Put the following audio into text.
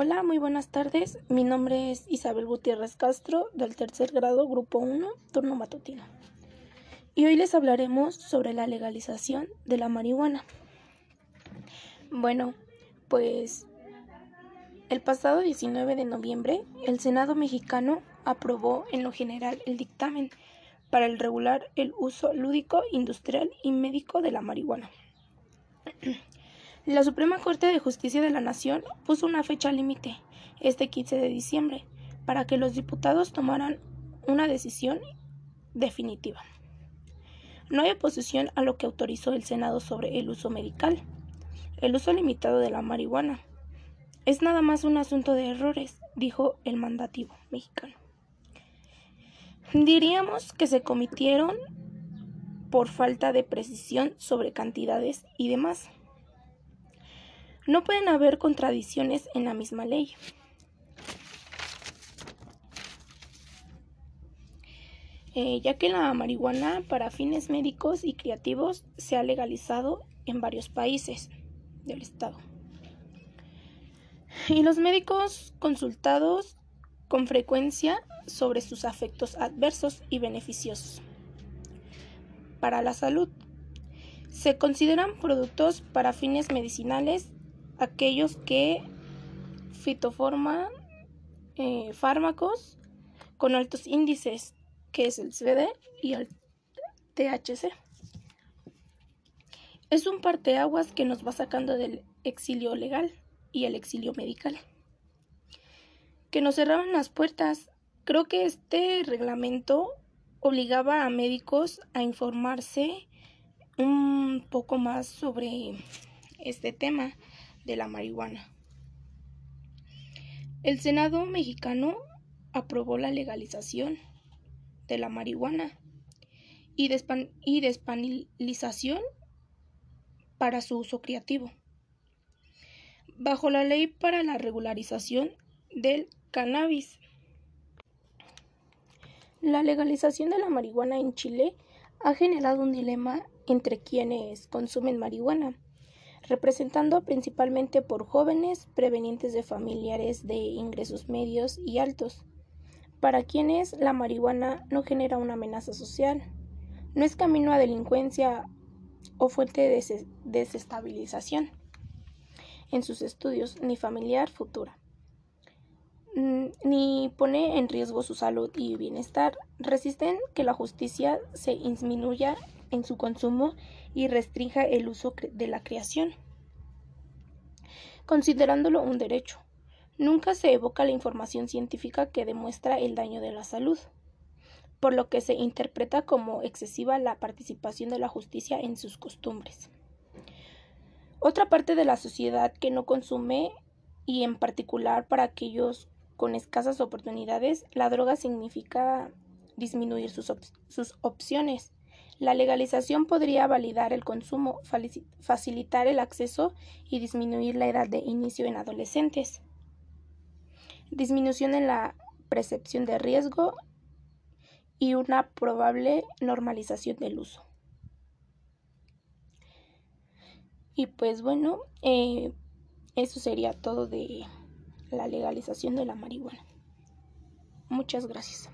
Hola, muy buenas tardes. Mi nombre es Isabel Gutiérrez Castro, del tercer grado, grupo 1, turno matutino. Y hoy les hablaremos sobre la legalización de la marihuana. Bueno, pues el pasado 19 de noviembre, el Senado mexicano aprobó en lo general el dictamen para regular el uso lúdico, industrial y médico de la marihuana. La Suprema Corte de Justicia de la Nación puso una fecha límite, este 15 de diciembre, para que los diputados tomaran una decisión definitiva. No hay oposición a lo que autorizó el Senado sobre el uso medical, el uso limitado de la marihuana. Es nada más un asunto de errores, dijo el mandativo mexicano. Diríamos que se cometieron por falta de precisión sobre cantidades y demás. No pueden haber contradicciones en la misma ley. Eh, ya que la marihuana para fines médicos y creativos se ha legalizado en varios países del Estado. Y los médicos consultados con frecuencia sobre sus efectos adversos y beneficiosos para la salud. Se consideran productos para fines medicinales aquellos que fitoforman eh, fármacos con altos índices, que es el CBD y el THC. Es un parteaguas que nos va sacando del exilio legal y el exilio medical. Que nos cerraban las puertas. Creo que este reglamento obligaba a médicos a informarse un poco más sobre este tema de la marihuana. El Senado mexicano aprobó la legalización de la marihuana y, despanilización para su uso creativo. Bajo la ley para la regularización del cannabis. La legalización de la marihuana en Chile ha generado un dilema entre quienes consumen marihuana representando principalmente por jóvenes prevenientes de familiares de ingresos medios y altos, para quienes la marihuana no genera una amenaza social, no es camino a delincuencia o fuente de desestabilización en sus estudios ni familiar futura, ni pone en riesgo su salud y bienestar, resisten que la justicia se disminuya en su consumo y restrinja el uso de la creación, considerándolo un derecho. Nunca se evoca la información científica que demuestra el daño de la salud, por lo que se interpreta como excesiva la participación de la justicia en sus costumbres. Otra parte de la sociedad que no consume y en particular para aquellos con escasas oportunidades, la droga significa disminuir sus, sus opciones la legalización podría validar el consumo, facilitar el acceso y disminuir la edad de inicio en adolescentes. Disminución en la percepción de riesgo y una probable normalización del uso. Y pues bueno, eh, eso sería todo de la legalización de la marihuana. Muchas gracias.